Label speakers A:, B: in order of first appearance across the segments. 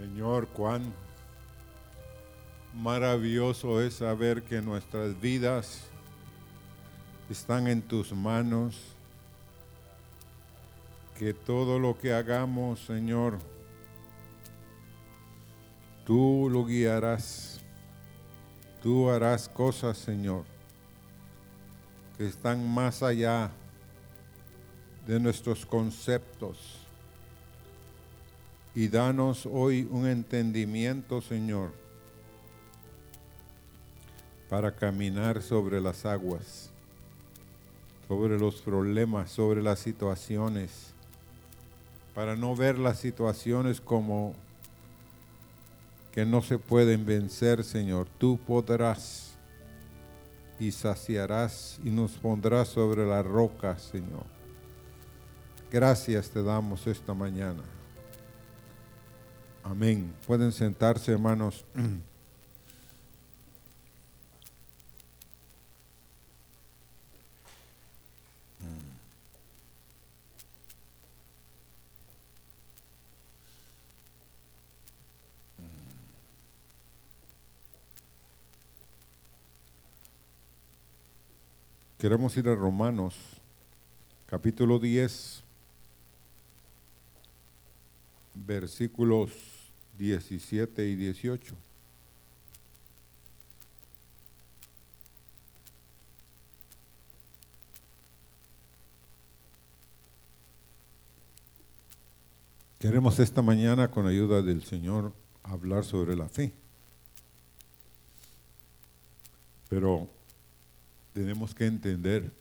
A: Señor, cuán maravilloso es saber que nuestras vidas están en tus manos, que todo lo que hagamos, Señor, tú lo guiarás, tú harás cosas, Señor, que están más allá de nuestros conceptos y danos hoy un entendimiento, Señor, para caminar sobre las aguas, sobre los problemas, sobre las situaciones, para no ver las situaciones como que no se pueden vencer, Señor. Tú podrás y saciarás y nos pondrás sobre la roca, Señor. Gracias te damos esta mañana. Amén. Pueden sentarse, hermanos. Queremos ir a Romanos, capítulo 10, versículos 17 y 18. Queremos esta mañana, con ayuda del Señor, hablar sobre la fe. Pero tenemos que entender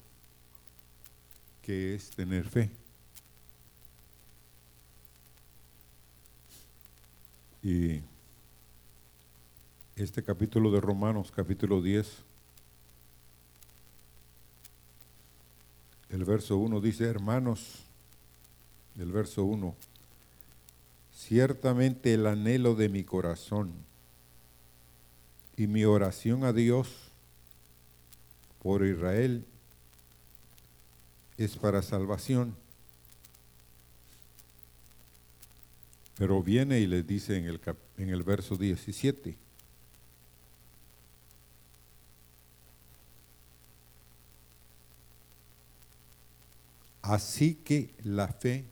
A: qué es tener fe. Y este capítulo de Romanos, capítulo 10, el verso 1 dice, hermanos, el verso 1, ciertamente el anhelo de mi corazón y mi oración a Dios por Israel es para salvación Pero viene y les dice en el, en el verso 17, Así que la fe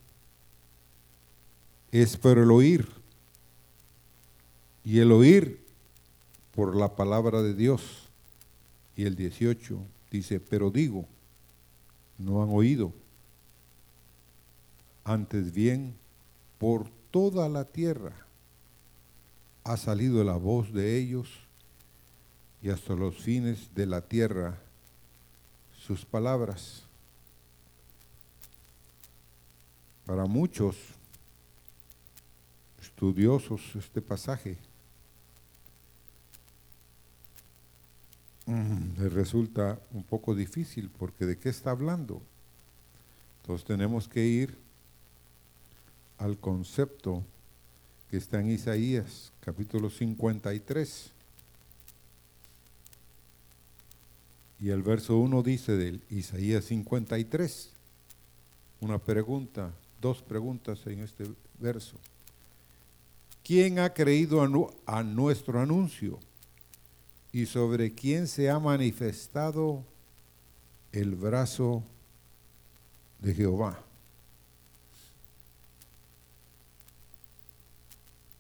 A: es por el oír, y el oír por la palabra de Dios. Y el 18 dice, pero digo, no han oído, antes bien por toda la tierra ha salido la voz de ellos y hasta los fines de la tierra sus palabras. Para muchos estudiosos este pasaje mm, les resulta un poco difícil porque de qué está hablando. Entonces tenemos que ir al concepto que está en Isaías capítulo 53. Y el verso 1 dice del Isaías 53, una pregunta, dos preguntas en este verso. ¿Quién ha creído a, a nuestro anuncio? ¿Y sobre quién se ha manifestado el brazo de Jehová?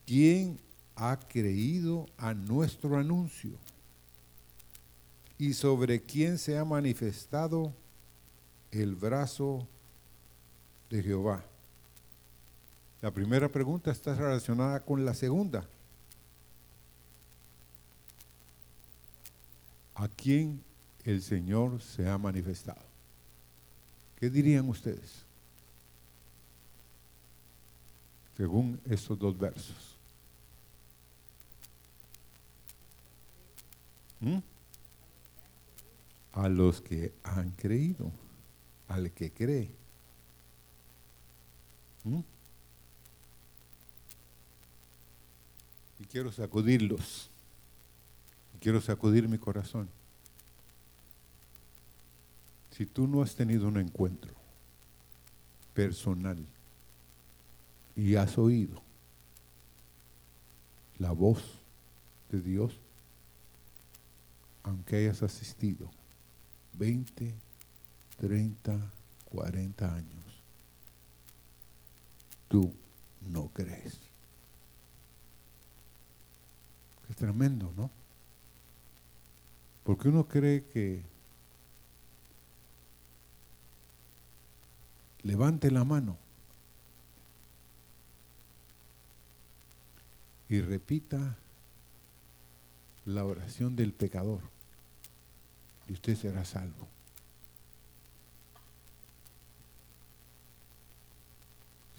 A: ¿Quién ha creído a nuestro anuncio? ¿Y sobre quién se ha manifestado el brazo de Jehová? La primera pregunta está relacionada con la segunda. ¿A quién el Señor se ha manifestado? ¿Qué dirían ustedes? Según estos dos versos. ¿Mm? A los que han creído, al que cree. ¿Mm? Y quiero sacudirlos. Y quiero sacudir mi corazón. Si tú no has tenido un encuentro personal y has oído la voz de Dios, aunque hayas asistido 20, 30, 40 años, tú no crees. Es tremendo, ¿no? Porque uno cree que levante la mano y repita la oración del pecador y usted será salvo.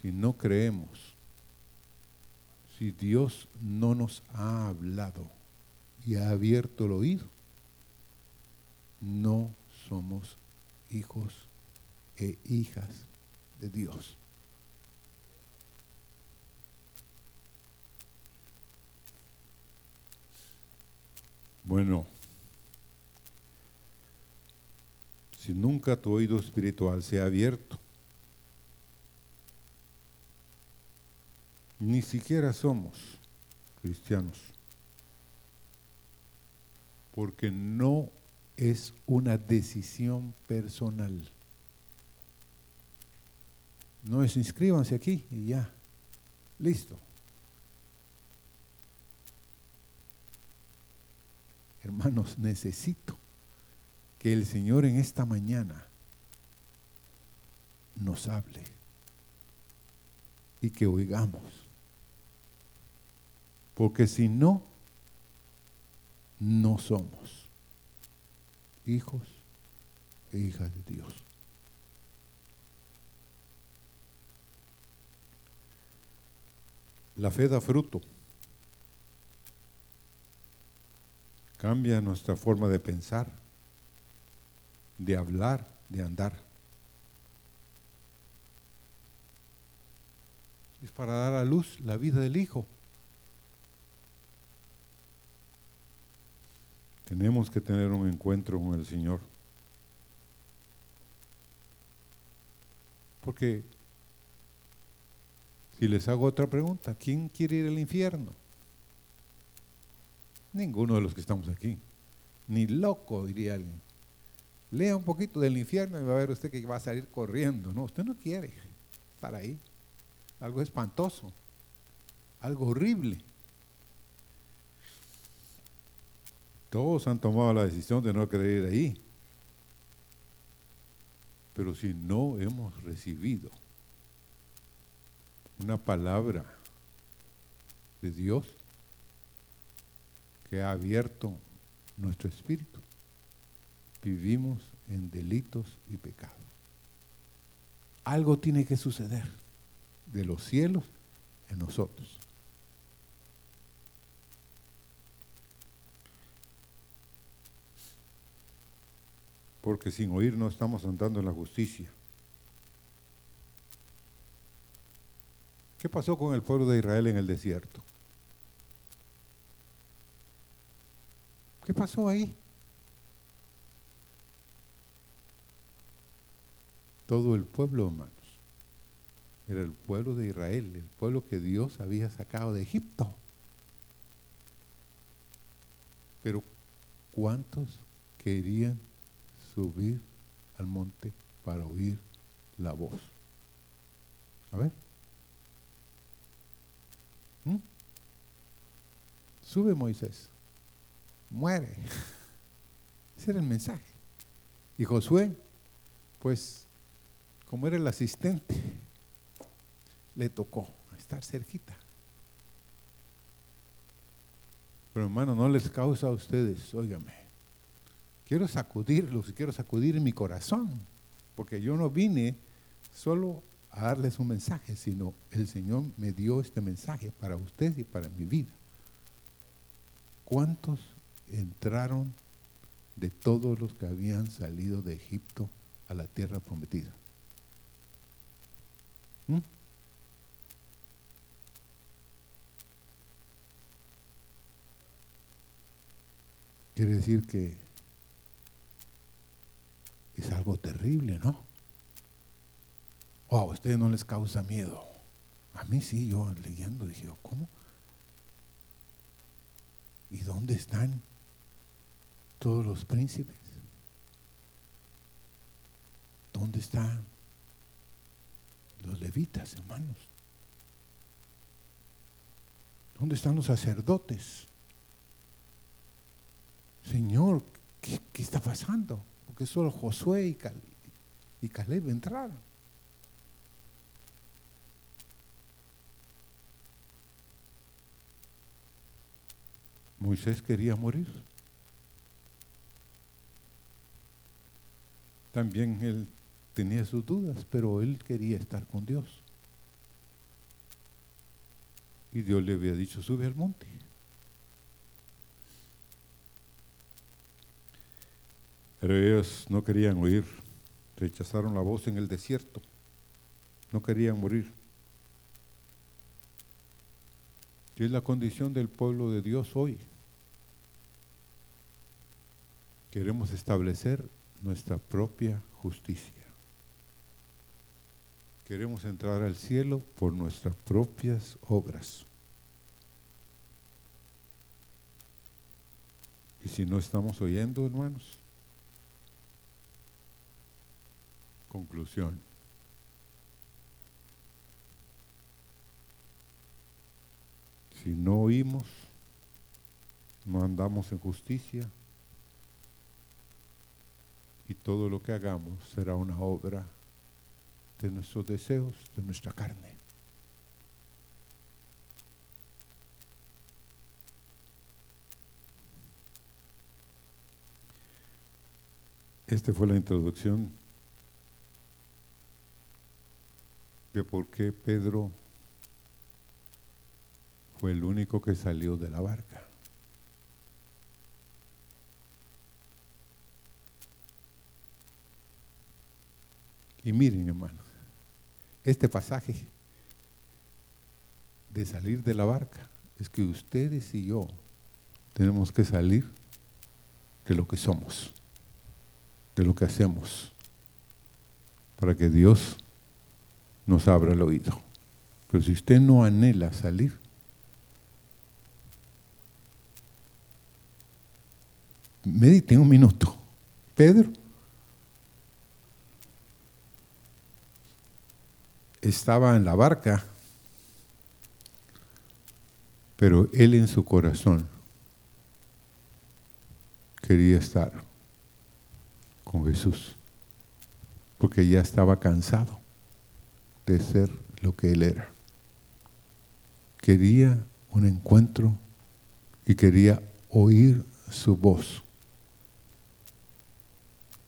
A: Si no creemos, si Dios no nos ha hablado y ha abierto el oído, no somos hijos e hijas de Dios. Bueno, si nunca tu oído espiritual se ha abierto, ni siquiera somos cristianos, porque no es una decisión personal. No es inscríbanse aquí y ya, listo. Hermanos, necesito que el Señor en esta mañana nos hable y que oigamos. Porque si no, no somos hijos e hijas de Dios. La fe da fruto. Cambia nuestra forma de pensar, de hablar, de andar. Es para dar a luz la vida del Hijo. Tenemos que tener un encuentro con el Señor. Porque si les hago otra pregunta, ¿quién quiere ir al infierno? Ninguno de los que estamos aquí. Ni loco, diría alguien. Lea un poquito del infierno y va a ver usted que va a salir corriendo. No, usted no quiere estar ahí. Algo espantoso. Algo horrible. Todos han tomado la decisión de no ir ahí. Pero si no hemos recibido una palabra de Dios, que ha abierto nuestro espíritu, vivimos en delitos y pecados. Algo tiene que suceder de los cielos en nosotros. Porque sin oír no estamos andando en la justicia. ¿Qué pasó con el pueblo de Israel en el desierto? ¿Qué pasó ahí? Todo el pueblo, hermanos, era el pueblo de Israel, el pueblo que Dios había sacado de Egipto. Pero ¿cuántos querían subir al monte para oír la voz? A ver. ¿Mm? Sube Moisés muere. Ese era el mensaje. Y Josué, pues, como era el asistente, le tocó estar cerquita. Pero hermano, no les causa a ustedes, óigame, quiero sacudirlos y quiero sacudir mi corazón, porque yo no vine solo a darles un mensaje, sino el Señor me dio este mensaje para ustedes y para mi vida. ¿Cuántos entraron de todos los que habían salido de Egipto a la tierra prometida. ¿Mm? Quiere decir que es algo terrible, ¿no? O a ustedes no les causa miedo. A mí sí, yo leyendo dije, ¿cómo? ¿Y dónde están todos los príncipes? ¿Dónde están los levitas, hermanos? ¿Dónde están los sacerdotes? Señor, ¿qué, está pasando? Porque solo Josué y Caleb, entraron. Moisés quería morir. También él tenía sus dudas, pero él quería estar con Dios. Y Dios le había dicho, sube al monte. Pero ellos no querían oír, rechazaron la voz en el desierto, no querían morir. Y es la condición del pueblo de Dios hoy. Queremos establecer nuestra propia justicia. Queremos entrar al cielo por nuestras propias obras. Y si no estamos oyendo, hermanos, conclusión. Si no oímos, no andamos en justicia, y todo lo que hagamos será una obra de nuestros deseos, de nuestra carne. Esta fue la introducción de por qué Pedro fue el único que salió de la barca. Y miren, hermanos, este pasaje de salir de la barca es que ustedes y yo tenemos que salir de lo que somos, de lo que hacemos, para que Dios nos abra el oído. Pero si usted no anhela salir, medite un minuto. Pedro estaba en la barca, pero él en su corazón quería estar con Jesús, porque ya estaba cansado de ser lo que él era. Quería un encuentro y quería oír su voz.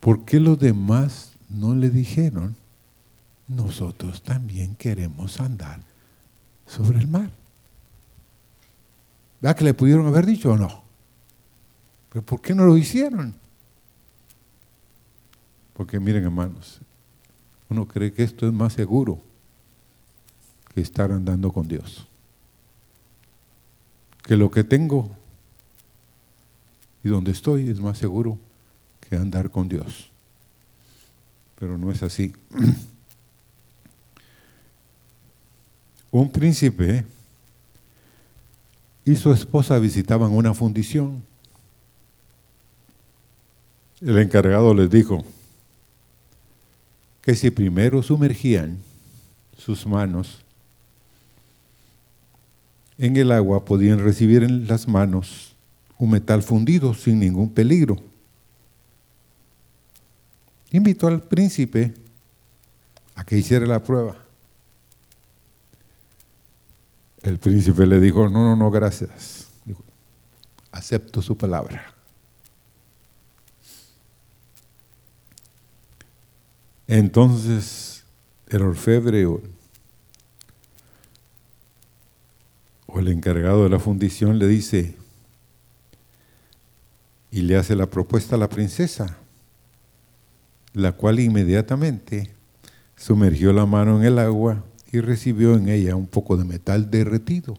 A: ¿Por qué los demás no le dijeron? Nosotros también queremos andar sobre el mar. ¿Verdad que le pudieron haber dicho o no? ¿Pero por qué no lo hicieron? Porque miren hermanos, uno cree que esto es más seguro que estar andando con Dios. Que lo que tengo y donde estoy es más seguro que andar con Dios. Pero no es así. un príncipe y su esposa visitaban una fundición. El encargado les dijo que si primero sumergían sus manos en el agua podían recibir en las manos un metal fundido sin ningún peligro. Invitó al príncipe a que hiciera la prueba. El príncipe le dijo, no, no, no, gracias. acepto su palabra. Entonces el orfebre o, el encargado de la fundición le dice y le hace la propuesta a la princesa, la cual inmediatamente sumergió la mano en el agua y recibió en ella un poco de metal derretido.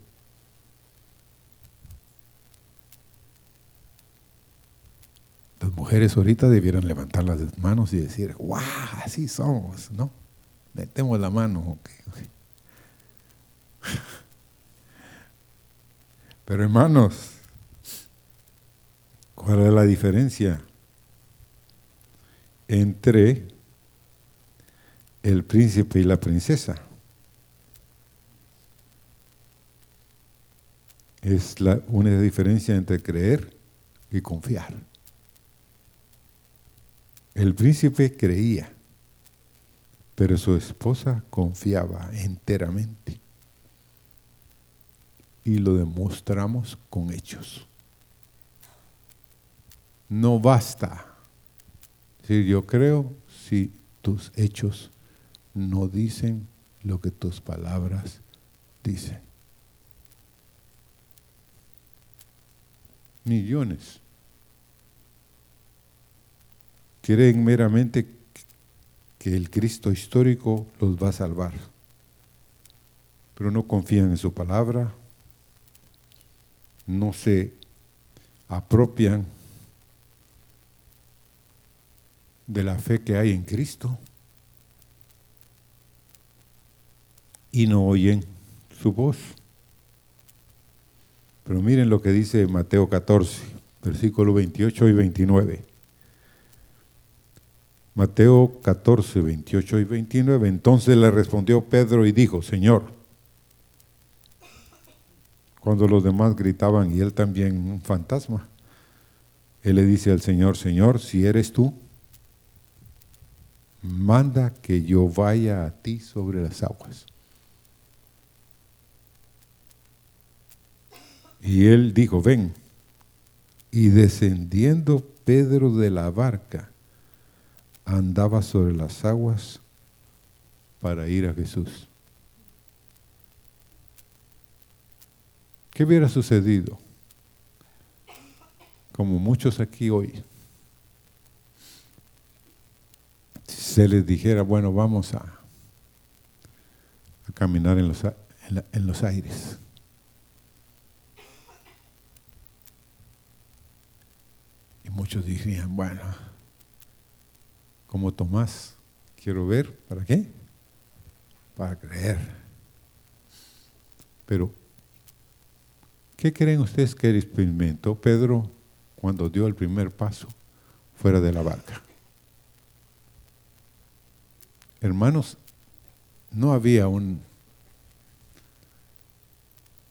A: Las mujeres ahorita debieran levantar las manos y decir, ¡guau! Así somos, ¿no? Metemos la mano. Pero hermanos, ¿Cuál es la diferencia entre el príncipe y la princesa? Es la, una diferencia entre creer y confiar. El príncipe creía, pero su esposa confiaba enteramente. Y lo demostramos con hechos. No basta decir yo creo si tus hechos no dicen lo que tus palabras dicen. Millones creen meramente que el Cristo histórico los va a salvar, pero no confían en su palabra, no se apropian de la fe que hay en Cristo y no oyen su voz. Pero miren lo que dice Mateo 14, versículo 28 y 29. Mateo 14, 28 y 29. Entonces le respondió Pedro y dijo, Señor, cuando los demás gritaban y él también un fantasma, él le dice al Señor, Señor, si eres tú, manda que yo vaya a ti sobre las aguas. Y él dijo, ven. Y descendiendo Pedro de la barca, andaba sobre las aguas para ir a Jesús. ¿Qué hubiera sucedido? Como muchos aquí hoy, se les dijera, bueno, vamos a, a caminar en los, en los aires. Muchos dirían, bueno, como Tomás. Quiero ver, ¿para qué? Para creer. Pero, ¿qué creen ustedes que experimentó Pedro cuando dio el primer paso fuera de la barca? Hermanos, no había un,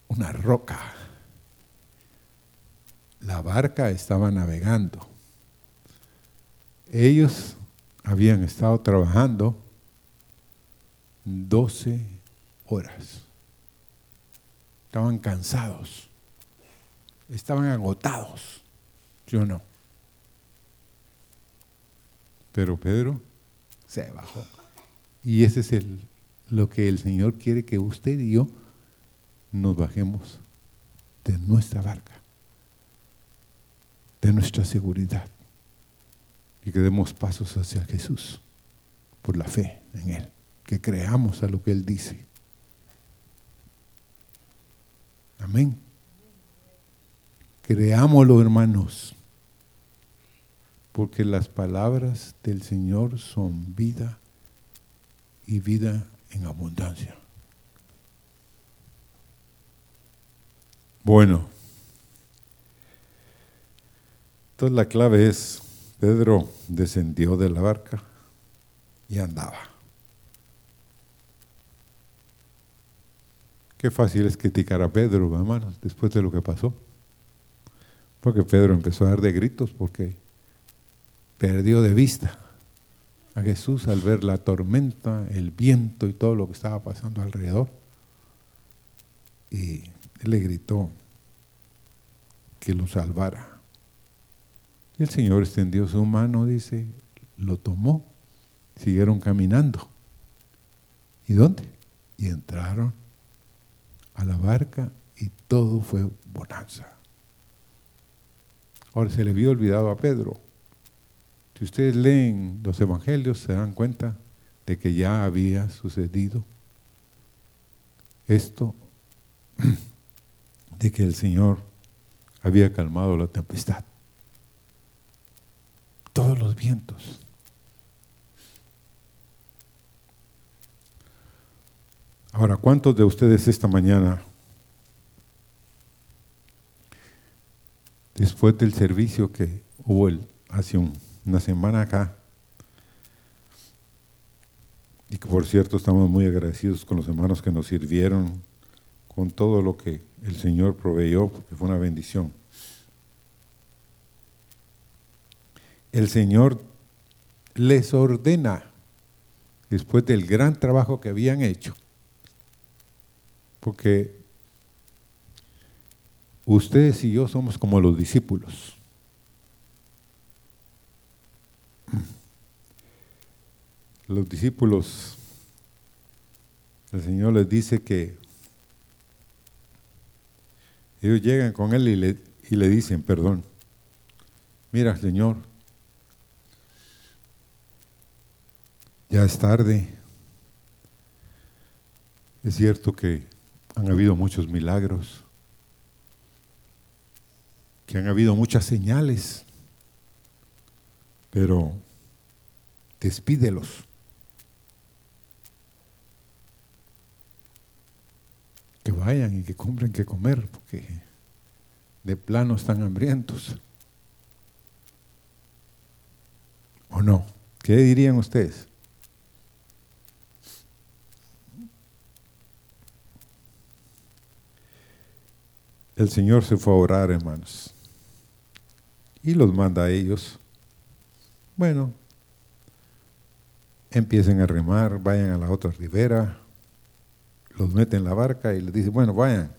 A: una roca. La barca estaba navegando. Ellos habían estado trabajando 12 horas. Estaban cansados, estaban agotados. Yo no. Pero Pedro se bajó. Y ese es el, lo que el Señor quiere que usted y yo nos bajemos de nuestra barca, de nuestra seguridad y que demos pasos hacia Jesús por la fe en Él, que creamos a lo que Él dice. Amén. Creámoslo, hermanos, porque las palabras del Señor son vida y vida en abundancia. Bueno, entonces la clave es Pedro descendió de la barca y andaba. Qué fácil es criticar a Pedro, hermanos, después de lo que pasó. Porque Pedro empezó a dar de gritos porque perdió de vista a Jesús al ver la tormenta, el viento y todo lo que estaba pasando alrededor. Y él le gritó que lo salvara. El Señor extendió su mano, dice, lo tomó, siguieron caminando. ¿Y dónde? Y entraron a la barca y todo fue bonanza. Ahora se le vio olvidado a Pedro. Si ustedes leen los evangelios se dan cuenta de que ya había sucedido esto, de que el Señor había calmado la tempestad todos los vientos. Ahora, ¿cuántos de ustedes esta mañana después del servicio que hubo el, hace una semana acá, y que por cierto estamos muy agradecidos con los hermanos que nos sirvieron, con todo lo que el Señor proveyó, porque fue una bendición. El Señor les ordena, después del gran trabajo que habían hecho, porque ustedes y yo somos como los discípulos. los discípulos, el Señor les dice que ellos llegan con Él y le, y le dicen, perdón, mira Señor, ya es tarde, es cierto que han habido muchos milagros, que han habido muchas señales, pero despídelos. que vayan y que compren que comer, porque de plano están hambrientos. ¿O no? ¿Qué dirían ustedes? El Señor se fue a orar, hermanos, y los manda a ellos. Bueno, empiecen a remar, vayan a la otra ribera, los mete en la barca y les dice, bueno, vayan.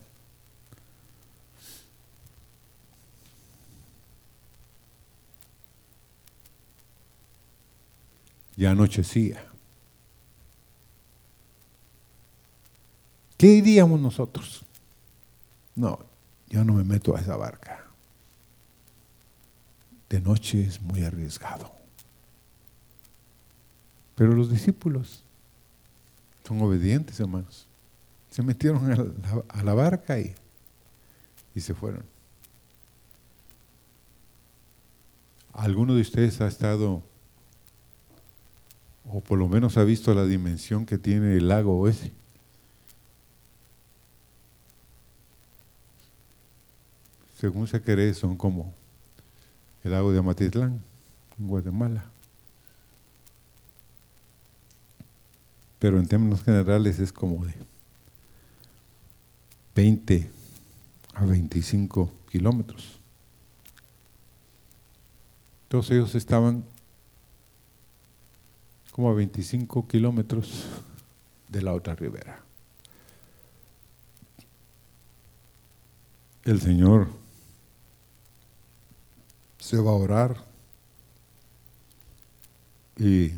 A: Ya anochecía. ¿Qué diríamos nosotros? No, yo no me meto a esa barca. De noche es muy arriesgado. Pero los discípulos son obedientes, hermanos se metieron a la, barca y, y se fueron. ¿Alguno de ustedes ha estado, o por lo menos ha visto la dimensión que tiene el lago ese? Según se cree, son como el lago de Amatitlán, en Guatemala. Pero en términos generales es como de 20 a 25 kilómetros. Todos ellos estaban como a 25 kilómetros de la otra ribera. El Señor se va a orar y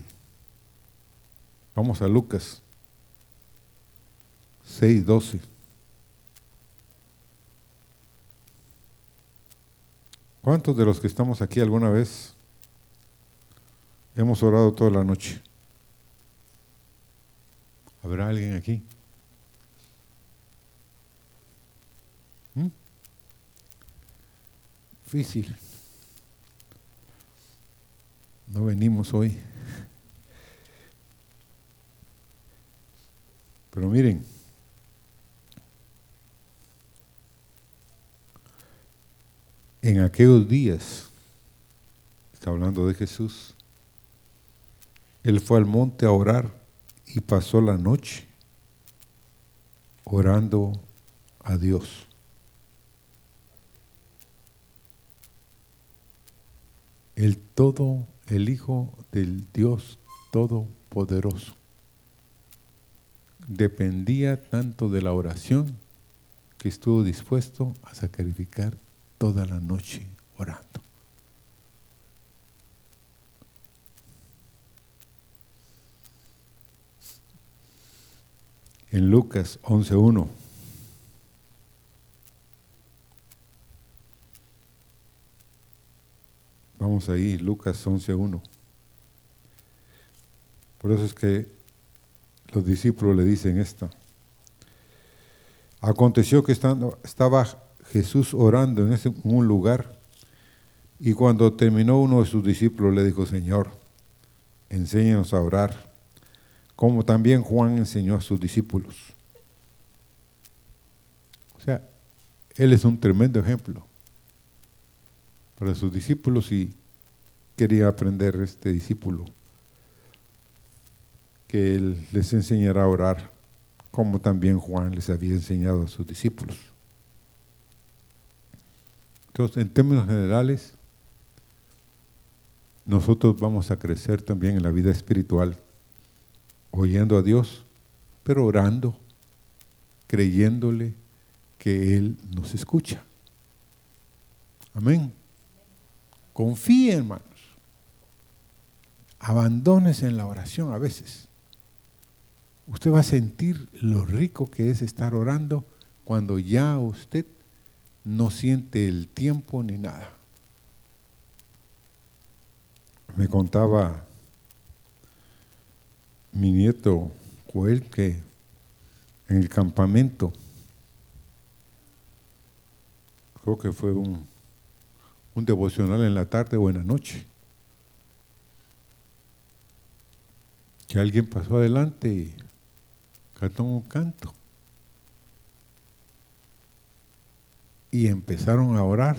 A: vamos a Lucas 6, 12. ¿Cuántos de los que estamos aquí alguna vez hemos orado toda la noche? ¿Habrá alguien aquí? ¿Mm? Difícil. No venimos hoy. Pero miren, En aquellos días, está hablando de Jesús, él fue al monte a orar y pasó la noche orando a Dios. El todo, el Hijo del Dios Todopoderoso, dependía tanto de la oración que estuvo dispuesto a sacrificar toda la noche orando. En Lucas 11.1 Vamos ahí, Lucas 11.1 Por eso es que los discípulos le dicen esto. Aconteció que estando, estaba Jesús orando en, ese, un lugar y cuando terminó uno de sus discípulos le dijo, Señor, enséñanos a orar, como también Juan enseñó a sus discípulos. O sea, él es un tremendo ejemplo. Para sus discípulos y quería aprender este discípulo que él les enseñara a orar como también Juan les había enseñado a sus discípulos. Entonces, en términos generales, nosotros vamos a crecer también en la vida espiritual, oyendo a Dios, pero orando, creyéndole que Él nos escucha. Amén. Confíe, hermanos. Abandónese en la oración a veces usted va a sentir lo rico que es estar orando cuando ya usted no siente el tiempo ni nada. Me contaba mi nieto Joel que en el campamento, creo que fue un, un devocional en la tarde o en la noche, que alguien pasó adelante y cantó un canto. Y empezaron a orar,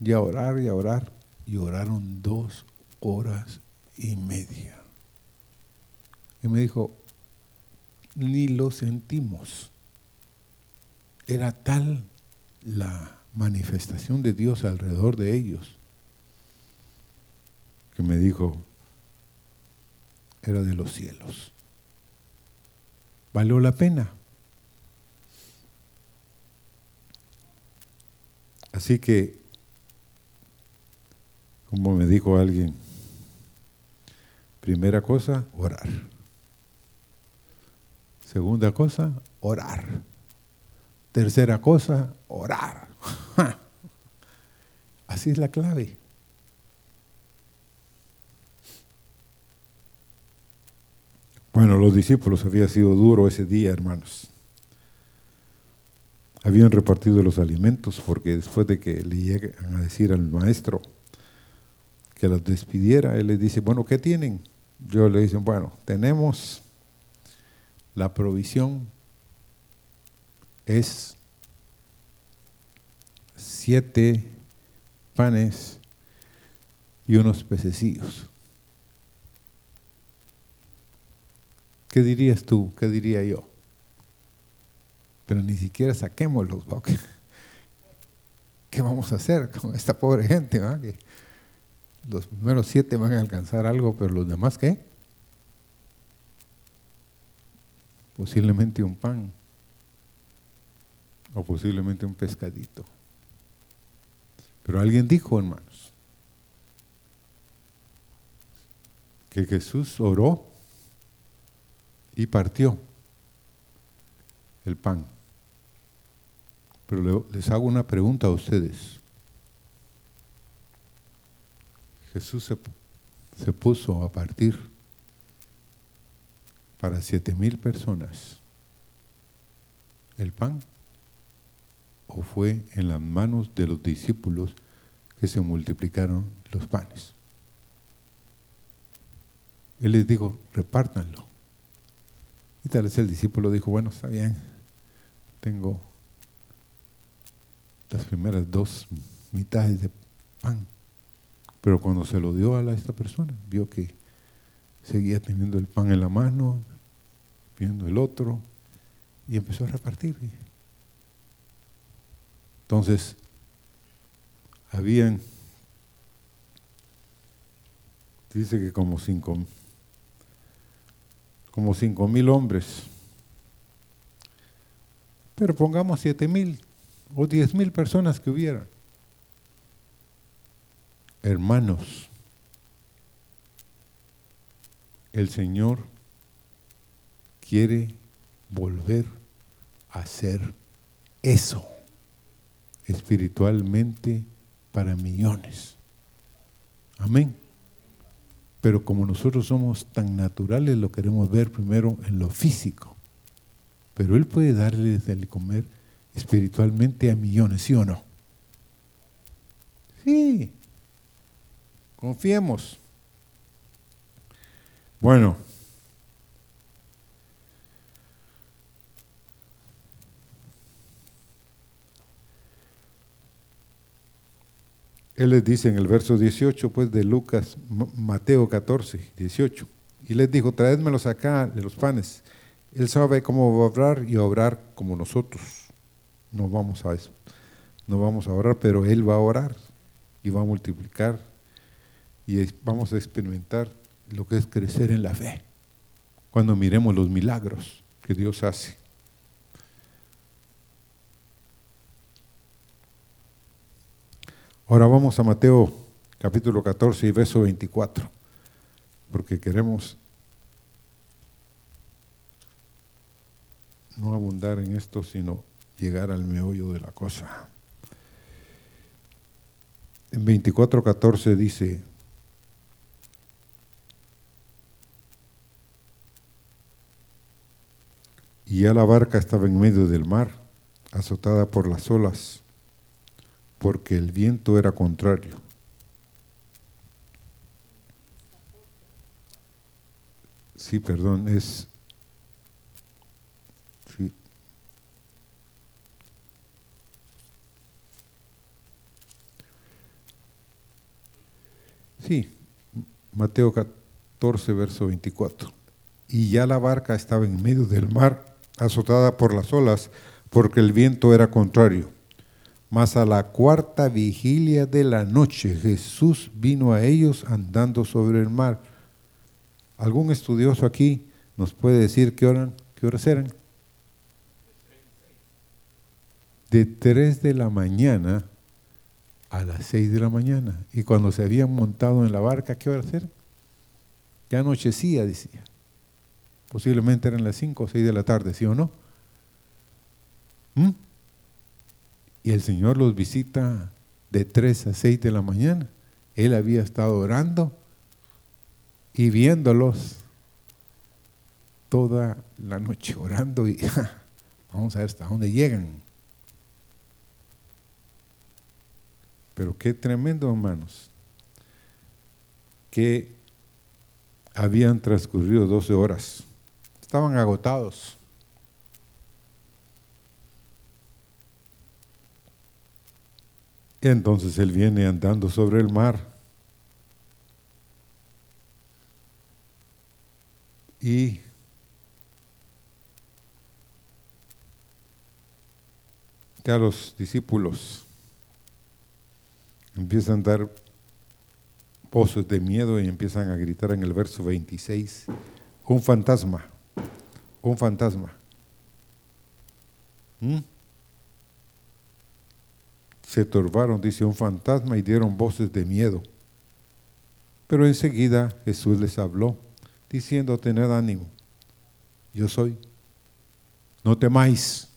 A: y a orar, y a orar, y oraron dos horas y media. Y me dijo, ni lo sentimos. Era tal la manifestación de Dios alrededor de ellos que me dijo, era de los cielos valió la pena. Así que, como me dijo alguien, primera cosa, orar. Segunda cosa, orar. Tercera cosa, orar. Así es la clave. Bueno, los discípulos había sido duro ese día, hermanos. Habían repartido los alimentos porque después de que le llegan a decir al maestro que los despidiera, él les dice, bueno, ¿qué tienen? Yo le dicen, bueno, tenemos la provisión es siete panes y unos pececillos. ¿Qué dirías tú? ¿Qué diría yo? Pero ni siquiera saquémoslos, ¿qué, ¿qué vamos a hacer con esta pobre gente? los primeros siete van a alcanzar algo, pero los demás, ¿qué? Posiblemente un pan o posiblemente un pescadito. Pero alguien dijo, hermanos, que Jesús oró y partió el pan. Pero les hago una pregunta a ustedes. Jesús se, se puso a partir para siete mil personas el pan o fue en las manos de los discípulos que se multiplicaron los panes. Él les dijo, repártanlo. Y tal vez el discípulo dijo, bueno, está bien, tengo las primeras dos mitades de pan. Pero cuando se lo dio a esta persona, vio que seguía teniendo el pan en la mano, viendo el otro, y empezó a repartir. Entonces, habían, dice que como cinco como cinco mil hombres. Pero pongamos siete mil o diez mil personas que hubieran. Hermanos, el Señor quiere volver a hacer eso espiritualmente para millones. Amén. Pero como nosotros somos tan naturales, lo queremos ver primero en lo físico. Pero Él puede darle de comer espiritualmente a millones, ¿sí o no? Sí. Confiemos. Bueno. Él les dice en el verso 18, pues de Lucas, Mateo 14, 18, y les dijo, traédmelos acá de los panes. Él sabe cómo va a obrar y obrar como nosotros. No vamos a eso. No vamos a orar, pero Él va a orar y va a multiplicar y vamos a experimentar lo que es crecer en la fe cuando miremos los milagros que Dios hace. Ahora vamos a Mateo capítulo 14 y verso 24, porque queremos no abundar en esto, sino llegar al meollo de la cosa. En 24.14 dice, y ya la barca estaba en medio del mar, azotada por las olas, porque el viento era contrario. Sí, perdón, es... Sí. sí, Mateo 14, verso 24. Y ya la barca estaba en medio del mar azotada por las olas, porque el viento era contrario. Mas a la cuarta vigilia de la noche Jesús vino a ellos andando sobre el mar. ¿Algún estudioso aquí nos puede decir qué, qué horas eran? De 3 de la mañana a las 6 de la mañana. Y cuando se habían montado en la barca, ¿qué horas eran? Ya anochecía, decía. Posiblemente eran las 5 o 6 de la tarde, ¿sí o no? ¿Mm? Y el Señor los visita de 3 a 6 de la mañana. Él había estado orando y viéndolos toda la noche orando y vamos a ver hasta dónde llegan. Pero qué tremendo, hermanos, que habían transcurrido 12 horas estaban agotados. Entonces él viene andando sobre el mar. Y ya los discípulos empiezan a dar pozos de miedo y empiezan a gritar en el verso 26, un fantasma un fantasma. ¿Mm? Se turbaron, dice, un fantasma y dieron voces de miedo. Pero enseguida Jesús les habló, diciendo, tened ánimo, yo soy, no temáis.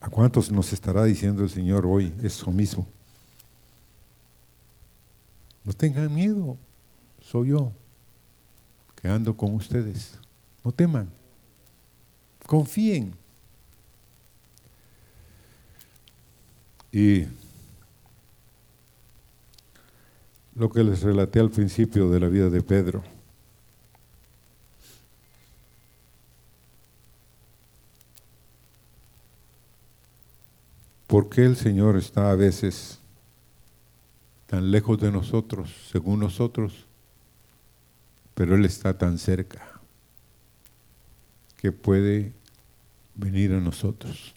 A: ¿A cuántos nos estará diciendo el Señor hoy eso mismo? No tengan miedo, soy yo ando con ustedes. No teman, confíen. Y lo que les relaté al principio de la vida de Pedro. ¿Por qué el Señor está a veces tan lejos de nosotros, según nosotros? pero Él está tan cerca que puede venir a nosotros.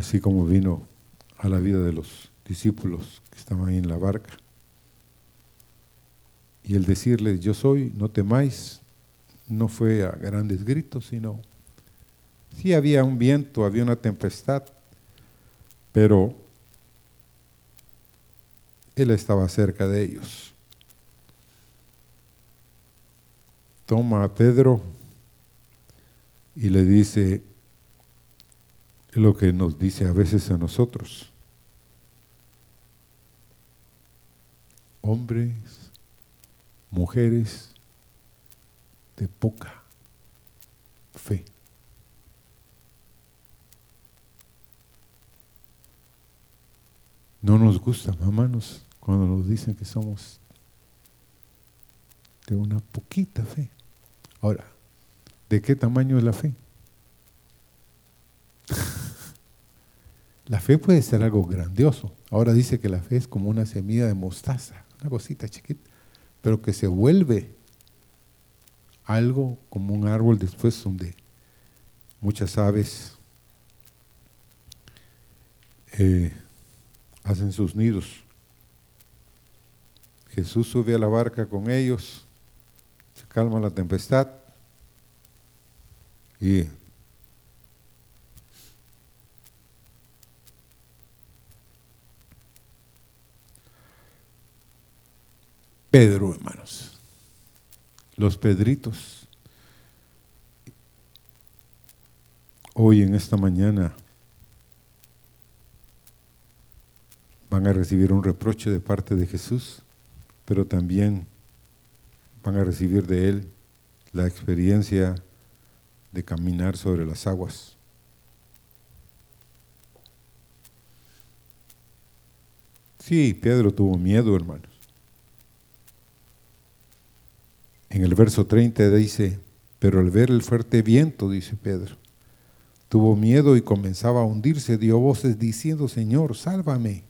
A: Así como vino a la vida de los discípulos que estaban ahí en la barca. Y el decirles, yo soy, no temáis, no fue a grandes gritos, sino, sí había un viento, había una tempestad, pero Él estaba cerca de ellos. toma a Pedro y le dice lo que nos dice a veces a nosotros. Hombres, mujeres de poca fe. No nos gusta, hermanos, cuando nos dicen que somos de una poquita fe. Ahora, ¿de qué tamaño es la fe? La fe puede ser algo grandioso. Ahora dice que la fe es como una semilla de mostaza, una cosita chiquita, pero que se vuelve algo como un árbol después donde muchas aves eh, hacen sus nidos. Jesús sube a la barca con ellos, se calma la tempestad y Pedro, hermanos, los Pedritos, hoy en esta mañana van a recibir un reproche de parte de Jesús, pero también van a recibir de Él la experiencia de caminar sobre las aguas. Sí, Pedro tuvo miedo, hermanos. En el verso 30 dice, pero al ver el fuerte viento, dice Pedro, tuvo miedo y comenzaba a hundirse, dio voces diciendo, Señor, sálvame.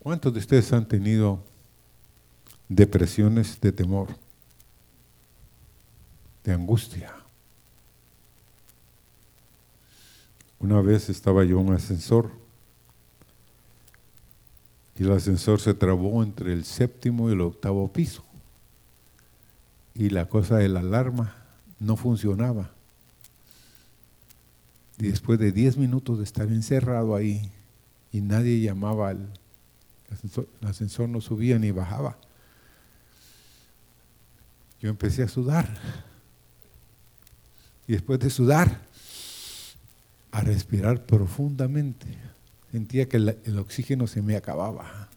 A: ¿Cuántos de ustedes han tenido depresiones de temor, de angustia? Una vez estaba yo en un ascensor y el ascensor se trabó entre el séptimo y el octavo piso. Y la cosa de la alarma no funcionaba. Y después de 10 minutos de estar encerrado ahí y nadie llamaba al ascensor, el ascensor no subía ni bajaba. Yo empecé a sudar. Y después de sudar, a respirar profundamente sentía que el, oxígeno se me acababa.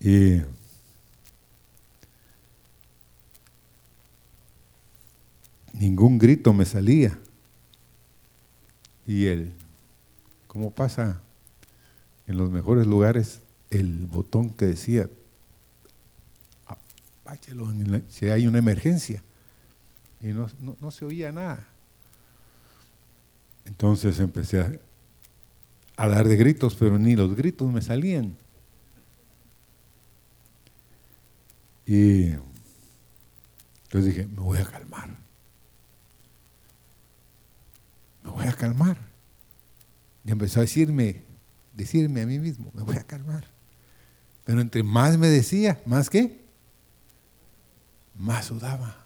A: Y ningún grito me salía. Y él, ¿cómo pasa en los mejores lugares el botón que decía, apáchelo si hay una emergencia? Y no, no se oía nada. Entonces empecé a, a dar de gritos, pero ni los gritos me salían. Y entonces dije, me voy a calmar. Me voy a calmar. Y empezó a decirme, decirme a mí mismo, me voy a calmar. Pero entre más me decía, más que, más sudaba.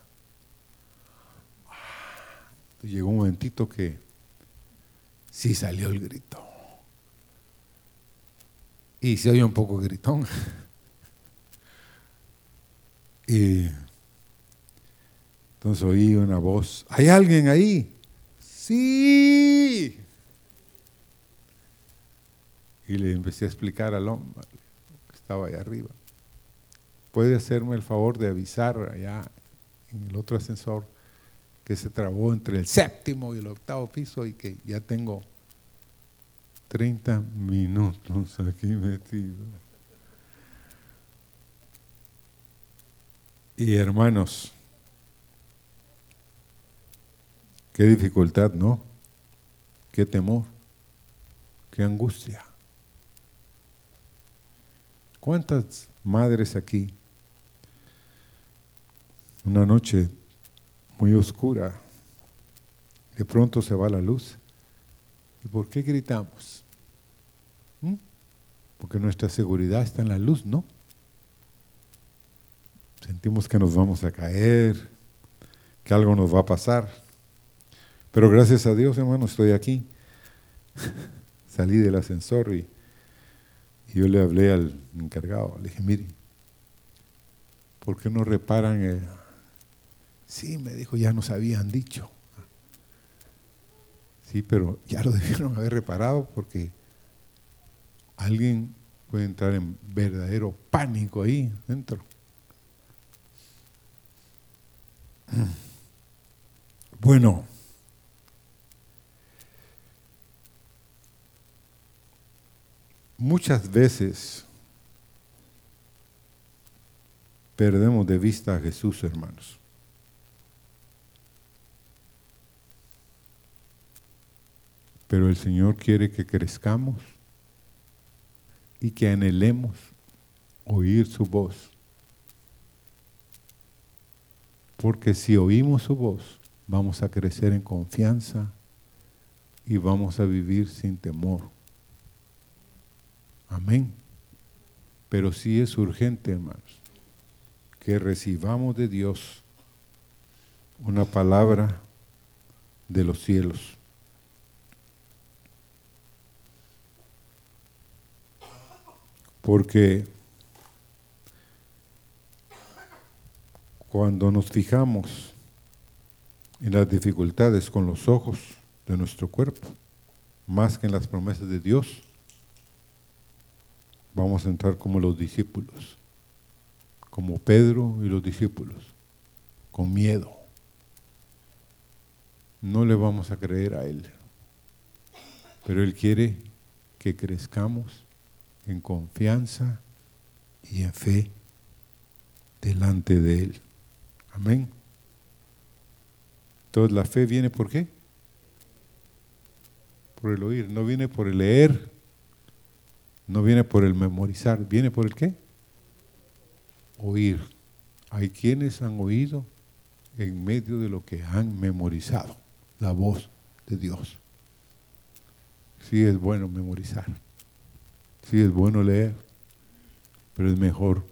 A: llegó un momentito que sí salió el grito. Y se oye un poco gritón. Y entonces oí una voz, ¿hay alguien ahí? Sí. Y le empecé a explicar al hombre que estaba ahí arriba. ¿Puede hacerme el favor de avisar allá en el otro ascensor que se trabó entre el séptimo y el octavo piso y que ya tengo 30 minutos aquí metido. Y hermanos, qué dificultad, ¿no? Qué temor, qué angustia. ¿Cuántas madres aquí? Una noche muy oscura, de pronto se va la luz. ¿Y por qué gritamos? Porque nuestra seguridad está en la luz, ¿no? Sentimos que nos vamos a caer, que algo nos va a pasar. Pero gracias a Dios, hermano, estoy aquí. Salí del ascensor y, yo le hablé al encargado. Le dije, mire, ¿por qué no reparan? Sí, me dijo, ya nos habían dicho. Sí, pero ya lo debieron haber reparado porque alguien puede entrar en verdadero pánico ahí dentro. Bueno, muchas veces perdemos de vista a Jesús, hermanos. Pero el Señor quiere que crezcamos y que anhelemos oír su voz. Porque si oímos su voz, vamos a crecer en confianza y vamos a vivir sin temor. Amén. Pero sí es urgente, hermanos, que recibamos de Dios una palabra de los cielos. Porque cuando nos fijamos en las dificultades con los ojos de nuestro cuerpo, más que en las promesas de Dios, vamos a entrar como los discípulos, como Pedro y los discípulos, con miedo. No le vamos a creer a Él, pero Él quiere que crezcamos en confianza y en fe delante de Él. Amén. Entonces la fe viene por qué? Por el oír, no viene por el leer, no viene por el memorizar, viene por el qué? Oír. Hay quienes han oído en medio de lo que han memorizado, la voz de Dios. Sí es bueno memorizar, sí es bueno leer, pero es mejor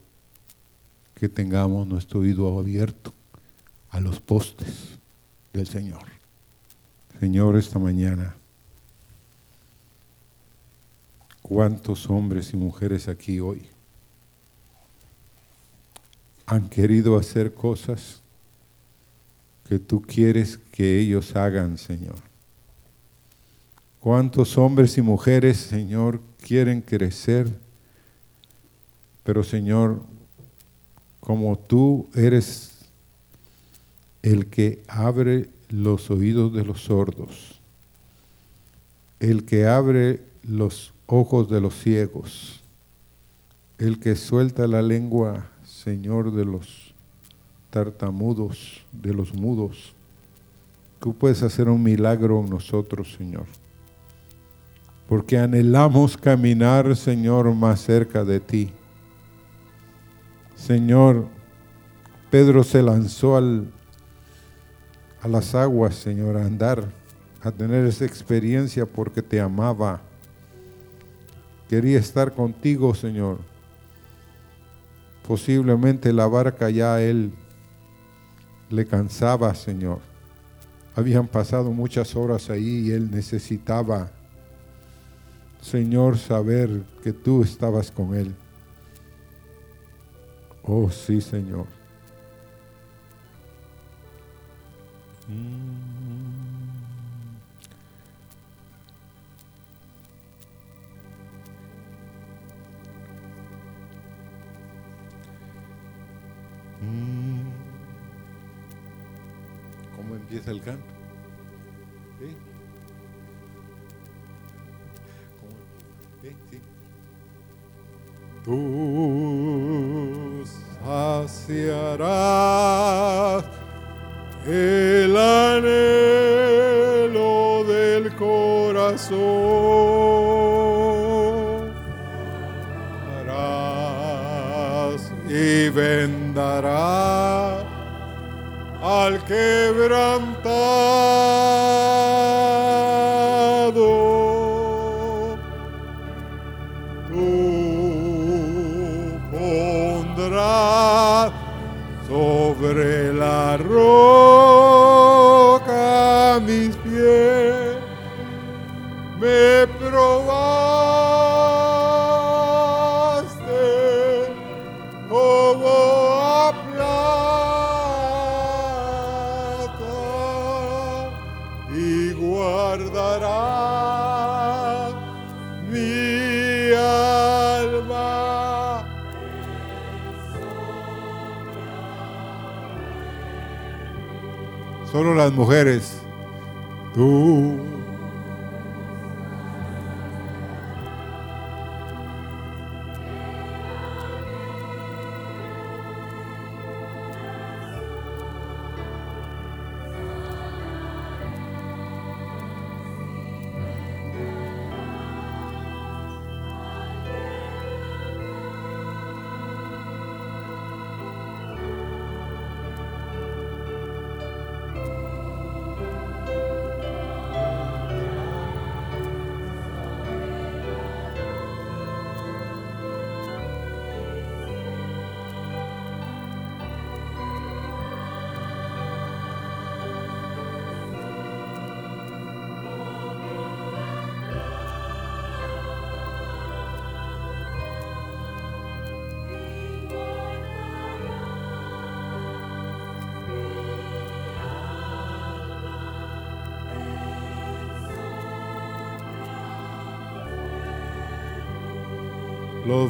A: que tengamos nuestro oído abierto a los postes del Señor. Señor, esta mañana ¿Cuántos hombres y mujeres aquí hoy han querido hacer cosas que tú quieres que ellos hagan, Señor? ¿Cuántos hombres y mujeres, Señor, quieren crecer? Pero, Señor, como tú eres el que abre los oídos de los sordos, el que abre los ojos de los ciegos, el que suelta la lengua, Señor, de los tartamudos, de los mudos. Tú puedes hacer un milagro en nosotros, Señor. Porque anhelamos caminar, Señor, más cerca de ti. Señor, Pedro se lanzó al, a las aguas, Señor, a andar, a tener esa experiencia porque te amaba Quería estar contigo, Señor. Posiblemente la barca ya él le cansaba, Señor. Habían pasado muchas horas ahí y él necesitaba, Señor, saber que tú estabas con él. Oh, sí, Señor. ¿Cómo empieza el canto? Solo las mujeres, tú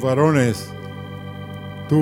A: Varones, tú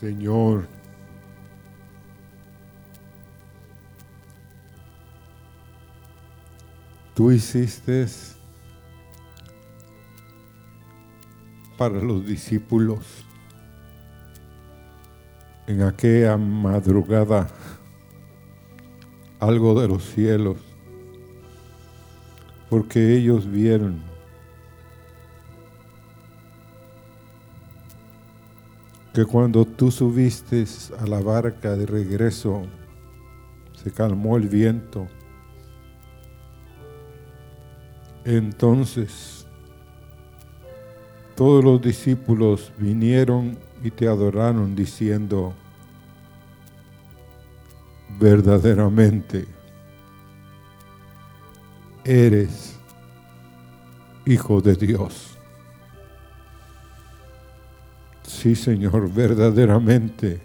A: Señor, tú hiciste para los discípulos en aquella madrugada algo de los cielos, porque ellos vieron que cuando tú subiste a la barca de regreso, se calmó el viento. Entonces, todos los discípulos vinieron y te adoraron diciendo, verdaderamente eres hijo de Dios. Sí, Señor, verdaderamente.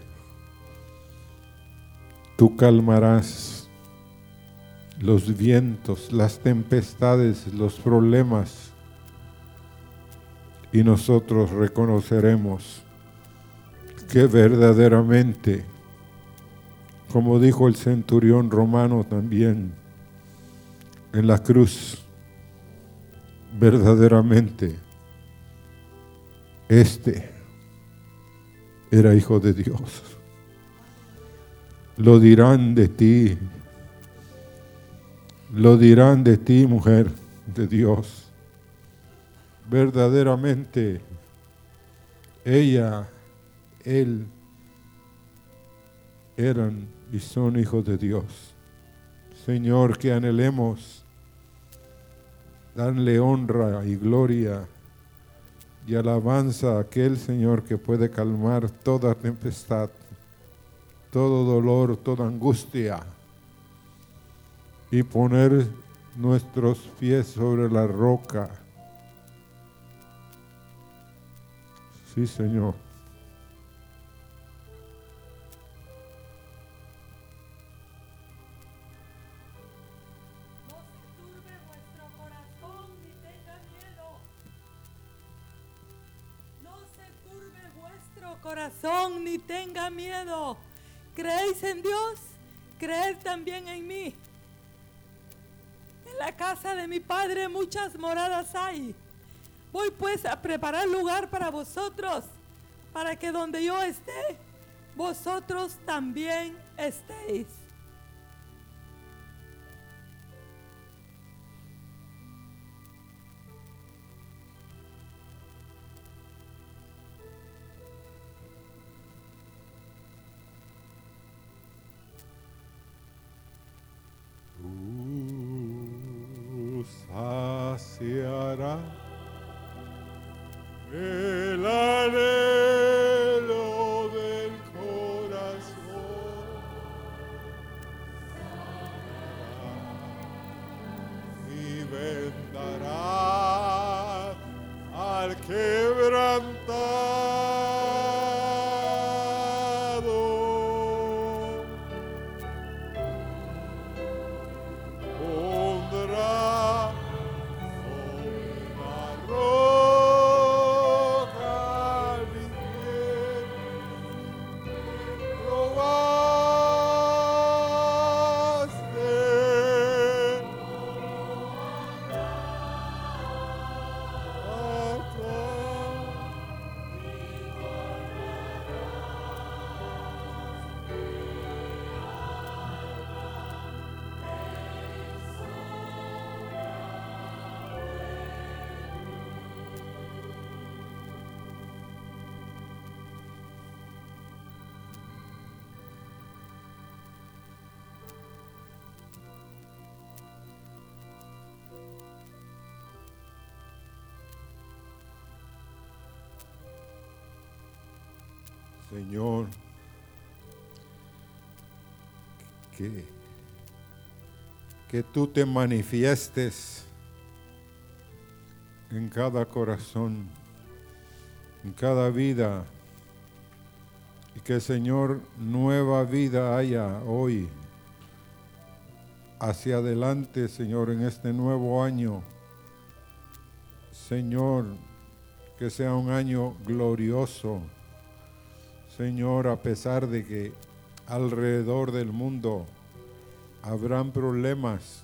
A: Tú calmarás los vientos, las tempestades, los problemas. Y nosotros reconoceremos que verdaderamente
B: como dijo el centurión romano también en la cruz, verdaderamente, este era hijo de Dios. Lo dirán de ti, lo dirán de ti, mujer de Dios. Verdaderamente, ella, él, eran y son hijos de Dios. Señor, que anhelemos darle honra y gloria y alabanza a aquel Señor que puede calmar toda tempestad, todo dolor, toda angustia y poner nuestros pies sobre la roca. Sí, Señor.
A: Miedo. ¿Creéis en Dios? Creed también en mí. En la casa de mi Padre muchas moradas hay. Voy pues a preparar lugar para vosotros, para que donde yo esté, vosotros también estéis. Señor, que, que tú te manifiestes en cada corazón, en cada vida, y que Señor nueva vida haya hoy, hacia adelante, Señor, en este nuevo año. Señor, que sea un año glorioso Señor, a pesar de que alrededor del mundo habrán problemas,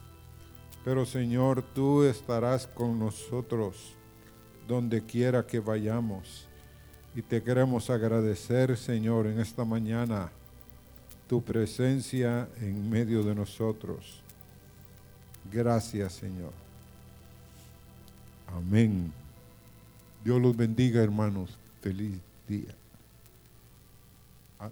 A: pero Señor, tú estarás con nosotros donde quiera que vayamos. Y te queremos agradecer, Señor, en esta mañana tu presencia en medio de nosotros. Gracias, Señor. Amén. Dios los bendiga, hermanos. Feliz día.